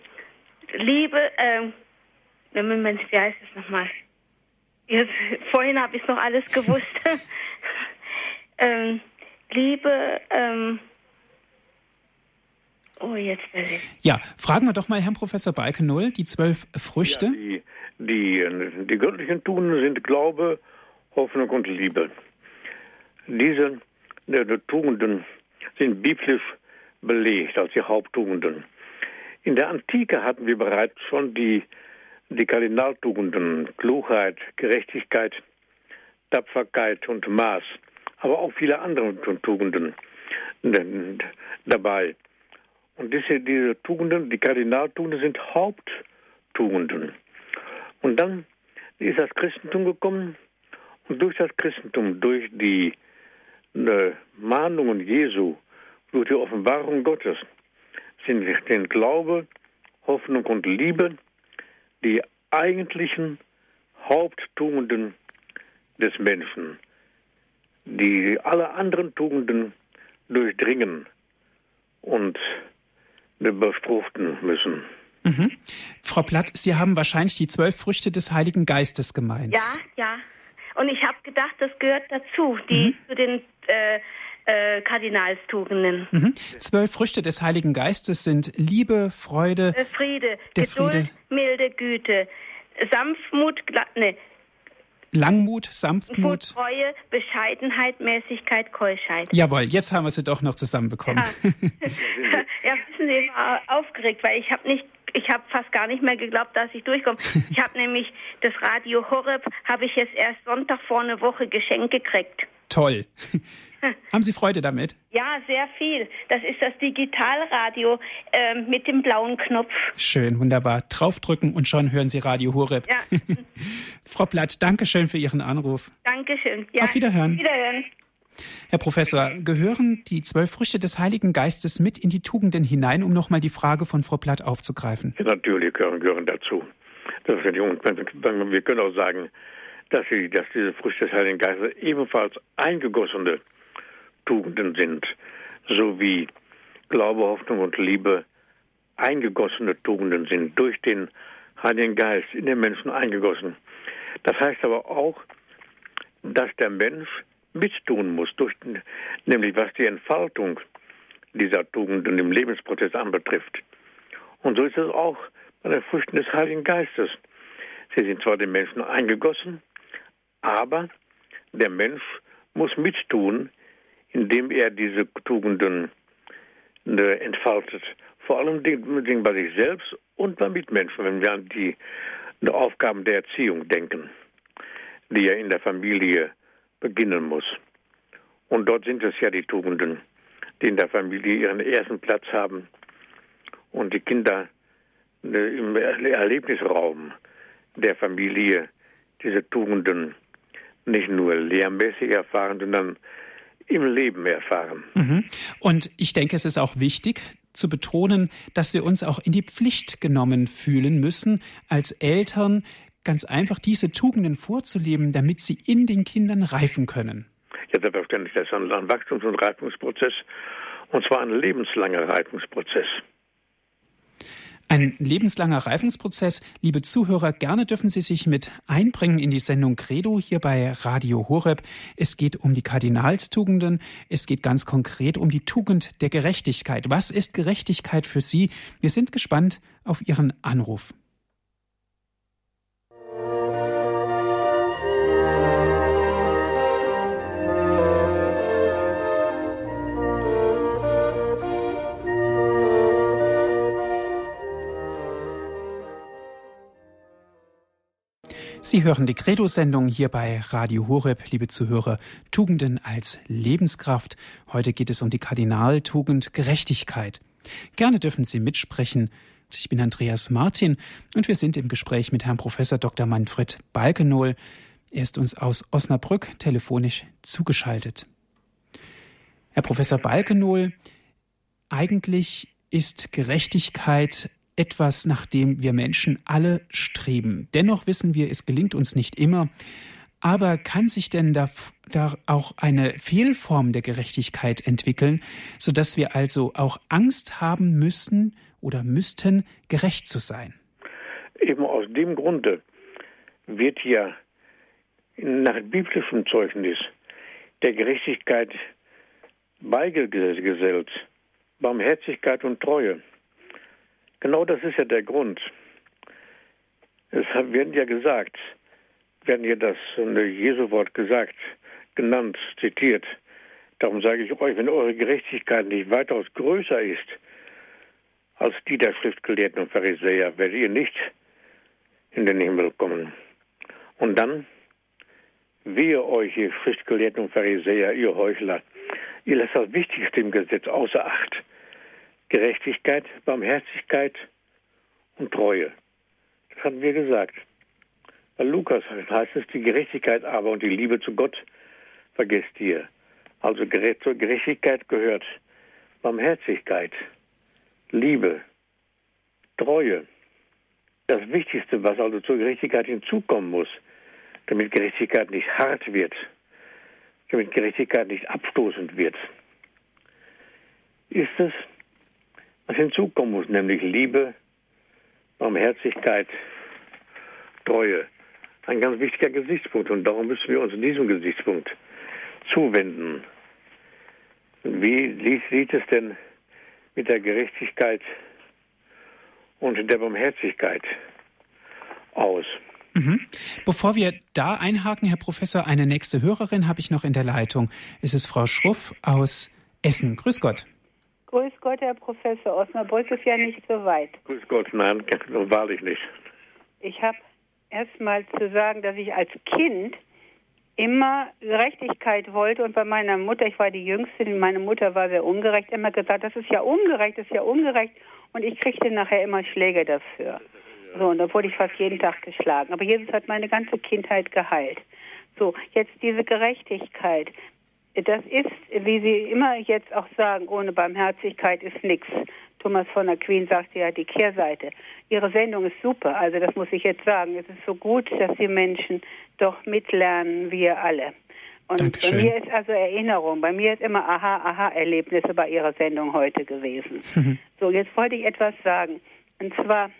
Liebe, äh, Moment, wie heißt es nochmal? Jetzt, <laughs> vorhin habe ich noch alles gewusst. <laughs> ähm, Liebe, ähm, Oh, jetzt weiß ich. Ja, fragen wir doch mal Herrn Professor Balkenoll, die zwölf Früchte. Ja, die, die, die göttlichen Tugenden sind Glaube, Hoffnung und Liebe. Diese die, die Tugenden sind biblisch belegt als die Haupttugenden. In der Antike hatten wir bereits schon die, die Kardinaltugenden, Klugheit, Gerechtigkeit, Tapferkeit und Maß, aber auch viele andere Tugenden dabei. Und diese, diese Tugenden, die Kardinaltugenden sind Haupttugenden. Und dann ist das Christentum gekommen und durch das Christentum, durch die äh, Mahnungen Jesu, durch die Offenbarung Gottes, sind den Glaube, Hoffnung und Liebe die eigentlichen Haupttugenden des Menschen, die alle anderen Tugenden durchdringen und befruchten müssen. Mhm. Frau Platt, Sie haben wahrscheinlich die zwölf Früchte des Heiligen Geistes gemeint. Ja, ja. Und ich habe gedacht, das gehört dazu, die mhm. zu den äh, äh, Kardinalstugenden. Mhm. Zwölf Früchte des Heiligen Geistes sind Liebe, Freude, äh, Friede, Geduld, Friede. milde Güte, Sanftmut, ne, Langmut, Sanftmut. Treue, Bescheidenheit, Mäßigkeit, Keuschheit. Jawohl, jetzt haben wir sie doch noch zusammenbekommen. Ja, <laughs> <laughs> ja wissen Sie, ich war aufgeregt, weil ich habe nicht ich habe fast gar nicht mehr geglaubt, dass ich durchkomme. <laughs> Ich habe nämlich das Radio Horeb, habe ich jetzt erst Sonntag vor einer Woche geschenkt gekriegt. Toll. <laughs> Haben Sie Freude damit? Ja, sehr viel. Das ist das Digitalradio äh, mit dem blauen Knopf. Schön, wunderbar. Draufdrücken und schon hören Sie Radio Horeb. Ja. <laughs> Frau Platt, danke schön für Ihren Anruf. Dankeschön. Ja. Auf Wiederhören. Wiederhören. Herr Professor, gehören die zwölf Früchte des Heiligen Geistes mit in die Tugenden hinein, um nochmal die Frage von Frau Platt aufzugreifen? Ja, natürlich gehören, gehören dazu. wir können auch sagen, dass, sie, dass diese Früchte des Heiligen Geistes ebenfalls eingegossene Tugenden sind, so wie Glaube, Hoffnung und Liebe eingegossene Tugenden sind, durch den Heiligen Geist in den Menschen eingegossen. Das heißt aber auch, dass der Mensch mittun muss, durch, nämlich was die Entfaltung dieser Tugenden im Lebensprozess anbetrifft. Und so ist es auch bei den Früchten des Heiligen Geistes. Sie sind zwar den Menschen eingegossen, aber der Mensch muss mittun, indem er diese Tugenden äh, entfaltet. Vor allem bei sich selbst und bei Mitmenschen, wenn wir an die, Aufgaben der Erziehung denken, die er in der Familie beginnen muss. Und dort sind es ja die Tugenden, die in der Familie ihren ersten Platz haben und die Kinder äh, im Erlebnisraum der Familie diese Tugenden nicht nur lehrmäßig erfahren, sondern im Leben erfahren. Mhm. Und ich denke, es ist auch wichtig zu betonen, dass wir uns auch in die Pflicht genommen fühlen müssen, als Eltern ganz einfach diese Tugenden vorzuleben, damit sie in den Kindern reifen können. Ja, selbstverständlich. Das ist ein Wachstums- und Reifungsprozess, und zwar ein lebenslanger Reifungsprozess. Ein lebenslanger Reifungsprozess. Liebe Zuhörer, gerne dürfen Sie sich mit einbringen in die Sendung Credo hier bei Radio Horeb. Es geht um die Kardinalstugenden. Es geht ganz konkret um die Tugend der Gerechtigkeit. Was ist Gerechtigkeit für Sie? Wir sind gespannt auf Ihren Anruf. Sie hören die Credo-Sendung hier bei Radio Horeb, liebe Zuhörer, Tugenden als Lebenskraft. Heute geht es um die Kardinaltugend Gerechtigkeit. Gerne dürfen Sie mitsprechen. Ich bin Andreas Martin und wir sind im Gespräch mit Herrn Professor Dr. Manfred Balkenohl. Er ist uns aus Osnabrück telefonisch zugeschaltet. Herr Professor Balkenohl, eigentlich ist Gerechtigkeit etwas, nach dem wir Menschen alle streben. Dennoch wissen wir, es gelingt uns nicht immer. Aber kann sich denn da, da auch eine Fehlform der Gerechtigkeit entwickeln, sodass wir also auch Angst haben müssen oder müssten, gerecht zu sein? Eben aus dem Grunde wird ja nach biblischem Zeugnis der Gerechtigkeit beigesellt Barmherzigkeit und Treue. Genau das ist ja der Grund. Es werden ja gesagt, werden ja das Jesu-Wort gesagt, genannt, zitiert. Darum sage ich euch, wenn eure Gerechtigkeit nicht weitaus größer ist als die der Schriftgelehrten und Pharisäer, werdet ihr nicht in den Himmel kommen. Und dann, wehe euch, ihr Schriftgelehrten und Pharisäer, ihr Heuchler, ihr lasst das Wichtigste im Gesetz außer Acht. Gerechtigkeit, Barmherzigkeit und Treue. Das hatten wir gesagt. Bei Lukas heißt es, die Gerechtigkeit aber und die Liebe zu Gott vergesst ihr. Also zur Gerechtigkeit gehört Barmherzigkeit, Liebe, Treue. Das Wichtigste, was also zur Gerechtigkeit hinzukommen muss, damit Gerechtigkeit nicht hart wird, damit Gerechtigkeit nicht abstoßend wird, ist es, was hinzukommen muss, nämlich Liebe, Barmherzigkeit, Treue. Ein ganz wichtiger Gesichtspunkt und darum müssen wir uns in diesem Gesichtspunkt zuwenden. Wie sieht es denn mit der Gerechtigkeit und der Barmherzigkeit aus? Mhm. Bevor wir da einhaken, Herr Professor, eine nächste Hörerin habe ich noch in der Leitung. Es ist Frau Schruff aus Essen. Grüß Gott. Grüß Gott, Herr Professor. Osnabrück ist ja nicht so weit. Grüß Gott, nein, wahrlich nicht. Ich habe erst mal zu sagen, dass ich als Kind immer Gerechtigkeit wollte und bei meiner Mutter, ich war die Jüngste, meine Mutter war sehr ungerecht, immer gesagt, das ist ja ungerecht, das ist ja ungerecht und ich kriegte nachher immer Schläge dafür. So, und da wurde ich fast jeden Tag geschlagen. Aber Jesus hat meine ganze Kindheit geheilt. So, jetzt diese Gerechtigkeit. Das ist, wie Sie immer jetzt auch sagen, ohne Barmherzigkeit ist nichts. Thomas von der Queen sagte ja die Kehrseite. Ihre Sendung ist super, also das muss ich jetzt sagen. Es ist so gut, dass die Menschen doch mitlernen, wir alle. Und Dankeschön. bei mir ist also Erinnerung, bei mir ist immer Aha, Aha-Erlebnisse bei Ihrer Sendung heute gewesen. Mhm. <laughs> So, jetzt wollte ich etwas sagen. Und zwar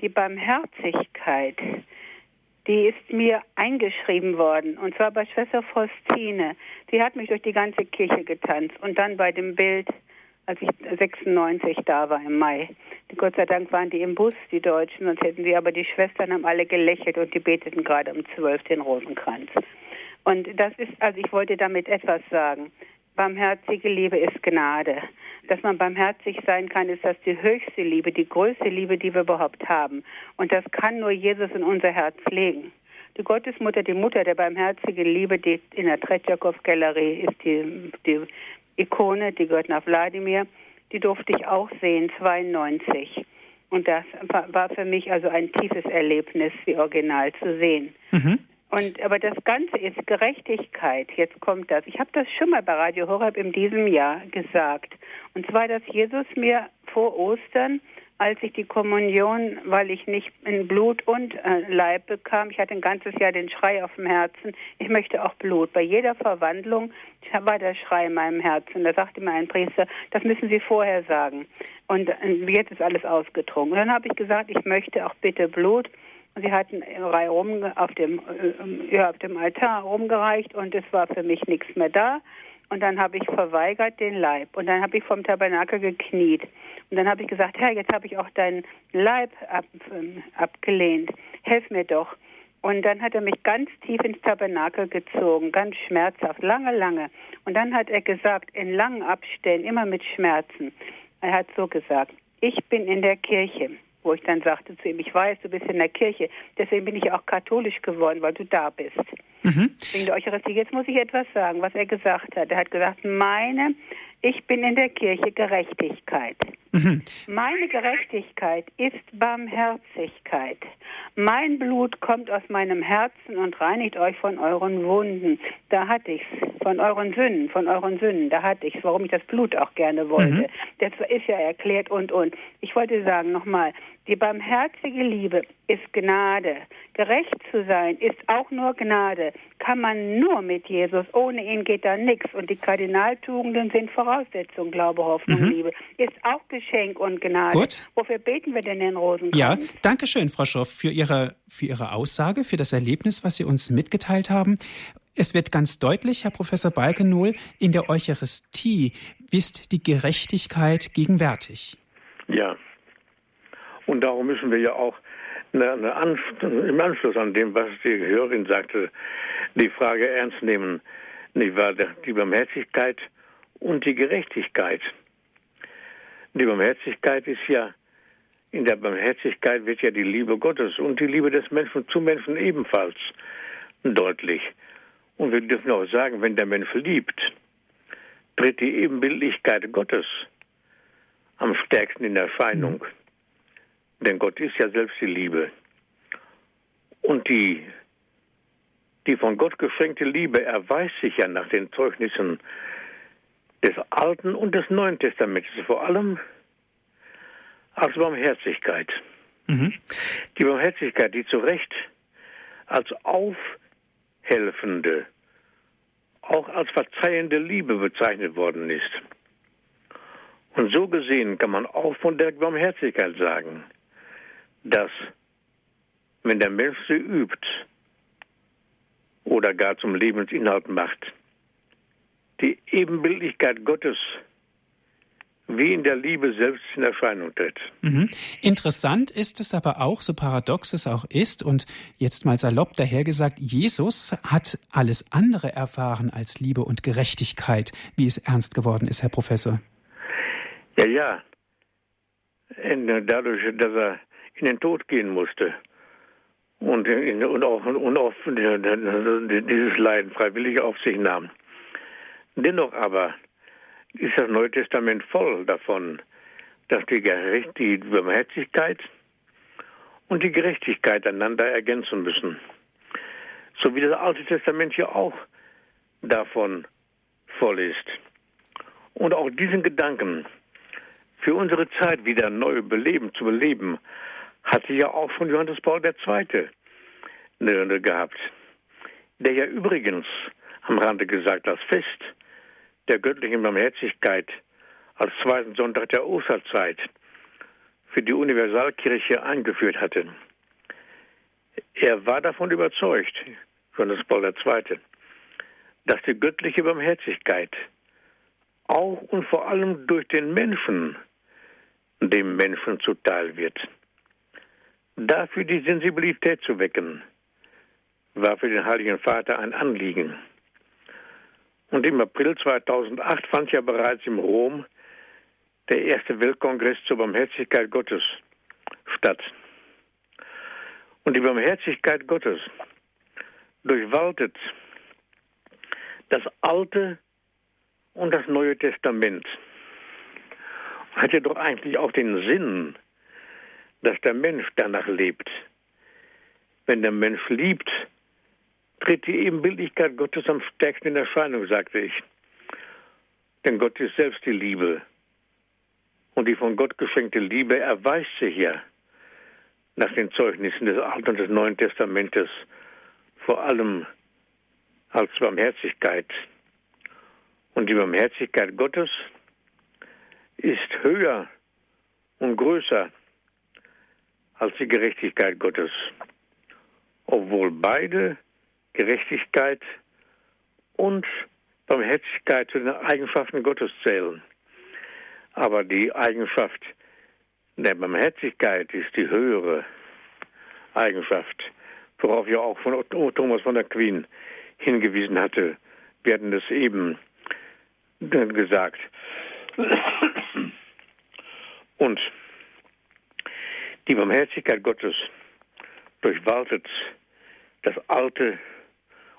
die Barmherzigkeit, die ist mir eingeschrieben worden. Und zwar bei Schwester Faustine. Die hat mich durch die ganze Kirche getanzt. Und dann bei dem Bild als ich 96 da war im Mai. Gott sei Dank waren die im Bus, die Deutschen, sonst hätten sie, aber die Schwestern haben alle gelächelt und die beteten gerade um zwölf den Rosenkranz. Und das ist, also ich wollte damit etwas sagen. Barmherzige Liebe ist Gnade. Dass man barmherzig sein kann, ist das die höchste Liebe, die größte Liebe, die wir überhaupt haben. Und das kann nur Jesus in unser Herz legen. Die Gottesmutter, die Mutter der barmherzigen Liebe, die in der Tretjakow-Galerie ist die, die Ikone, die gehört nach Wladimir, die durfte ich auch sehen, 92. Und das war für mich also ein tiefes Erlebnis, wie original zu sehen. Mhm. Und aber das Ganze ist Gerechtigkeit. Jetzt kommt das. Ich habe das schon mal bei Radio Horeb in diesem Jahr gesagt. Und zwar, dass Jesus mir vor Ostern als ich die Kommunion, weil ich nicht in Blut und äh, Leib bekam, ich hatte ein ganzes Jahr den Schrei auf dem Herzen, ich möchte auch Blut. Bei jeder Verwandlung war der Schrei in meinem Herzen. Da sagte mir ein Priester, das müssen Sie vorher sagen. Und äh, jetzt ist alles ausgetrunken. Und dann habe ich gesagt, ich möchte auch bitte Blut. Sie hatten rum auf dem, äh, ja, auf dem Altar rumgereicht und es war für mich nichts mehr da. Und dann habe ich verweigert den Leib. Und dann habe ich vom Tabernakel gekniet. Und dann habe ich gesagt, Herr, jetzt habe ich auch deinen Leib ab, ähm, abgelehnt. Helf mir doch. Und dann hat er mich ganz tief ins Tabernakel gezogen, ganz schmerzhaft, lange, lange. Und dann hat er gesagt, in langen Abständen, immer mit Schmerzen. Er hat so gesagt, ich bin in der Kirche wo ich dann sagte zu ihm, ich weiß, du bist in der Kirche, deswegen bin ich auch katholisch geworden, weil du da bist. Mhm. Wegen der Eucharistie. Jetzt muss ich etwas sagen, was er gesagt hat. Er hat gesagt, meine, ich bin in der Kirche Gerechtigkeit. Mhm. Meine Gerechtigkeit ist Barmherzigkeit. Mein Blut kommt aus meinem Herzen und reinigt euch von euren Wunden. Da hatte ich's. Von euren Sünden, von euren Sünden, da hatte ich's, warum ich das Blut auch gerne wollte. Mhm. Das ist ja erklärt und und. Ich wollte sagen nochmal, die barmherzige Liebe ist Gnade. Gerecht zu sein ist auch nur Gnade. Kann man nur mit Jesus. Ohne ihn geht da nichts. Und die Kardinaltugenden sind Voraussetzung, Glaube, Hoffnung, Mhm. Liebe. Ist auch Geschenk und Gnade. Gut. Wofür beten wir denn den Ja, Rosenkranz? danke schön, Frau Schroff, für Ihre, für Ihre Aussage, für das Erlebnis, was Sie uns mitgeteilt haben. Es wird ganz deutlich, Herr Professor Balkenohl, in der Eucharistie ist die Gerechtigkeit gegenwärtig. Ja. Und darum müssen wir ja auch eine, eine Anf im Anschluss an dem, was die Hörerin sagte, die Frage ernst nehmen. Nicht wahr? Die Barmherzigkeit und die Gerechtigkeit. Die Barmherzigkeit ist ja, in der Barmherzigkeit wird ja die Liebe Gottes und die Liebe des Menschen zu Menschen ebenfalls deutlich. Und wir dürfen auch sagen, wenn der Mensch liebt, tritt die Ebenbildlichkeit Gottes am stärksten in Erscheinung. Denn Gott ist ja selbst die Liebe. Und die, die von Gott geschenkte Liebe erweist sich ja nach den Zeugnissen des Alten und des Neuen Testaments, vor allem als Barmherzigkeit. Mhm. Die Barmherzigkeit, die zu Recht als aufhelfende, auch als verzeihende Liebe bezeichnet worden ist. Und so gesehen kann man auch von der Barmherzigkeit sagen, dass wenn der Mensch sie übt oder gar zum Lebensinhalt macht, die Ebenbildlichkeit Gottes wie in der Liebe selbst in Erscheinung tritt. Mhm. Interessant ist es aber auch, so paradox es auch ist, und jetzt mal salopp dahergesagt, Jesus hat alles andere erfahren als Liebe und Gerechtigkeit, wie es ernst geworden ist, Herr Professor. Ja, ja. Dadurch, dass er in den Tod gehen musste und, und auch, und auch dieses Leiden freiwillig auf sich nahm. Dennoch aber ist das Neue Testament voll davon, dass die, Gerecht die Barmherzigkeit und die Gerechtigkeit einander ergänzen müssen. So wie das Alte Testament ja auch davon voll ist. Und auch diesen Gedanken für unsere Zeit wieder neu beleben, zu beleben, hatte ja auch schon Johannes Paul II. gehabt, der ja übrigens am Rande gesagt das Fest der göttlichen Barmherzigkeit als zweiten Sonntag der Osterzeit für die Universalkirche eingeführt hatte. Er war davon überzeugt, Johannes Paul II., dass die göttliche Barmherzigkeit auch und vor allem durch den Menschen dem Menschen zuteil wird. Dafür die Sensibilität zu wecken, war für den Heiligen Vater ein Anliegen. Und im April 2008 fand ja bereits im Rom der erste Weltkongress zur Barmherzigkeit Gottes statt. Und die Barmherzigkeit Gottes durchwaltet das Alte und das Neue Testament. Hat ja doch eigentlich auch den Sinn, dass der Mensch danach lebt. Wenn der Mensch liebt, tritt die Ebenbildlichkeit Gottes am stärksten in Erscheinung, sagte ich. Denn Gott ist selbst die Liebe. Und die von Gott geschenkte Liebe erweist sich ja nach den Zeugnissen des Alten und des Neuen Testamentes vor allem als Barmherzigkeit. Und die Barmherzigkeit Gottes ist höher und größer als die Gerechtigkeit Gottes, obwohl beide Gerechtigkeit und Barmherzigkeit zu den Eigenschaften Gottes zählen. Aber die Eigenschaft der Barmherzigkeit ist die höhere Eigenschaft, worauf ja auch von Thomas von der Queen hingewiesen hatte. Wir hatten das eben gesagt. Und die Barmherzigkeit Gottes durchwaltet das Alte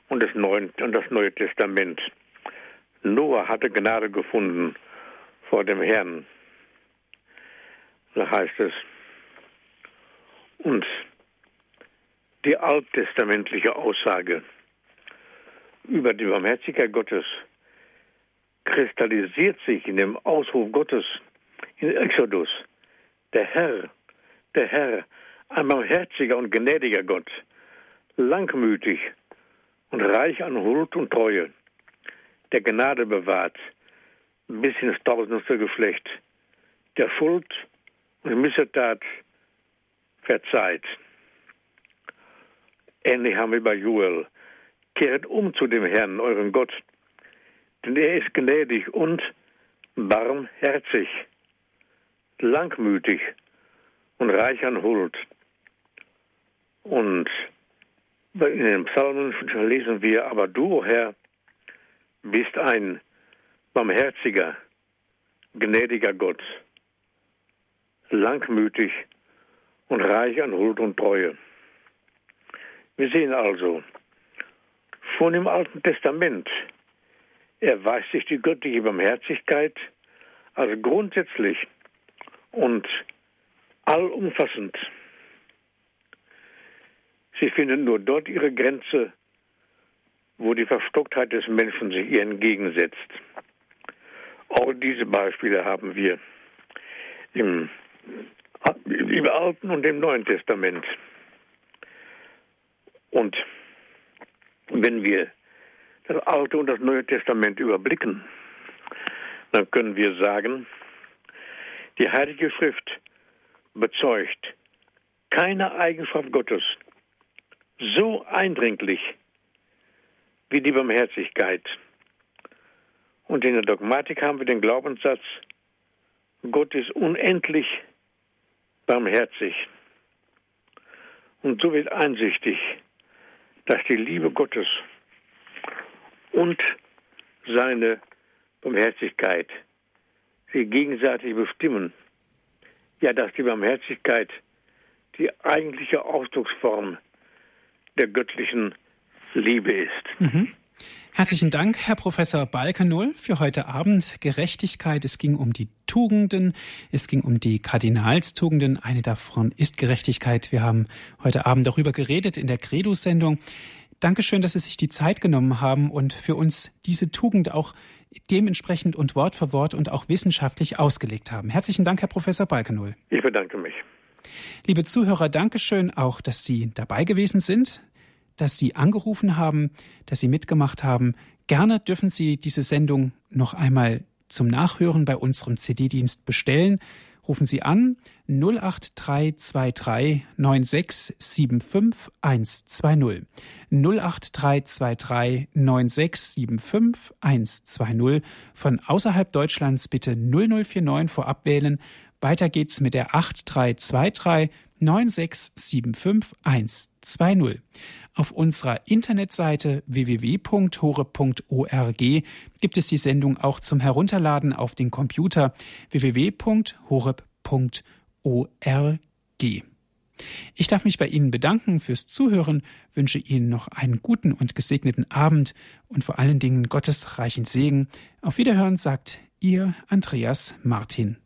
und das Neue, und das Neue Testament. Noah hatte Gnade gefunden vor dem Herrn. Da heißt es. Und die alttestamentliche Aussage über die Barmherzigkeit Gottes kristallisiert sich in dem Ausruf Gottes in Exodus. Der Herr, der Herr, ein barmherziger und gnädiger Gott, langmütig und reich an Huld und Treue, der Gnade bewahrt bis ins tausendste Geschlecht, der Schuld und Missetat verzeiht. Ähnlich haben wir bei Joel Kehret um zu dem Herrn, euren Gott, denn er ist gnädig und barmherzig, langmütig und reich an Huld. Und in den Psalmen lesen wir, aber du, Herr, bist ein barmherziger, gnädiger Gott, langmütig und reich an Huld und Treue. Wir sehen also, schon im Alten Testament erweist sich die göttliche Barmherzigkeit als grundsätzlich und allumfassend. Sie finden nur dort ihre Grenze, wo die Verstocktheit des Menschen sich ihr entgegensetzt. Auch diese Beispiele haben wir im, im Alten und im Neuen Testament. Und wenn wir das Alte und das Neue Testament überblicken, dann können wir sagen, die Heilige Schrift bezeugt keine Eigenschaft Gottes so eindringlich wie die Barmherzigkeit. Und in der Dogmatik haben wir den Glaubenssatz, Gott ist unendlich barmherzig. Und so wird einsichtig, dass die Liebe Gottes und seine Barmherzigkeit sie gegenseitig bestimmen. Ja, dass die Barmherzigkeit die eigentliche Ausdrucksform der göttlichen Liebe ist. Mhm. Herzlichen Dank, Herr Professor Balkenohl, für heute Abend. Gerechtigkeit. Es ging um die Tugenden. Es ging um die Kardinalstugenden. Eine davon ist Gerechtigkeit. Wir haben heute Abend darüber geredet in der Credo-Sendung. Dankeschön, dass Sie sich die Zeit genommen haben und für uns diese Tugend auch dementsprechend und Wort für Wort und auch wissenschaftlich ausgelegt haben. Herzlichen Dank, Herr Professor Balkenohl. Ich bedanke mich. Liebe Zuhörer, Dankeschön auch, dass Sie dabei gewesen sind dass Sie angerufen haben, dass Sie mitgemacht haben. Gerne dürfen Sie diese Sendung noch einmal zum Nachhören bei unserem CD-Dienst bestellen. Rufen Sie an 08323 9675 120. 08323 9675 120. Von außerhalb Deutschlands bitte 0049 vorab wählen. Weiter geht's mit der 8323 9675 120. Auf unserer Internetseite www.hore.org gibt es die Sendung auch zum Herunterladen auf den Computer www.horeb.org. Ich darf mich bei Ihnen bedanken fürs Zuhören, wünsche Ihnen noch einen guten und gesegneten Abend und vor allen Dingen Gottes reichen Segen. Auf Wiederhören sagt Ihr Andreas Martin.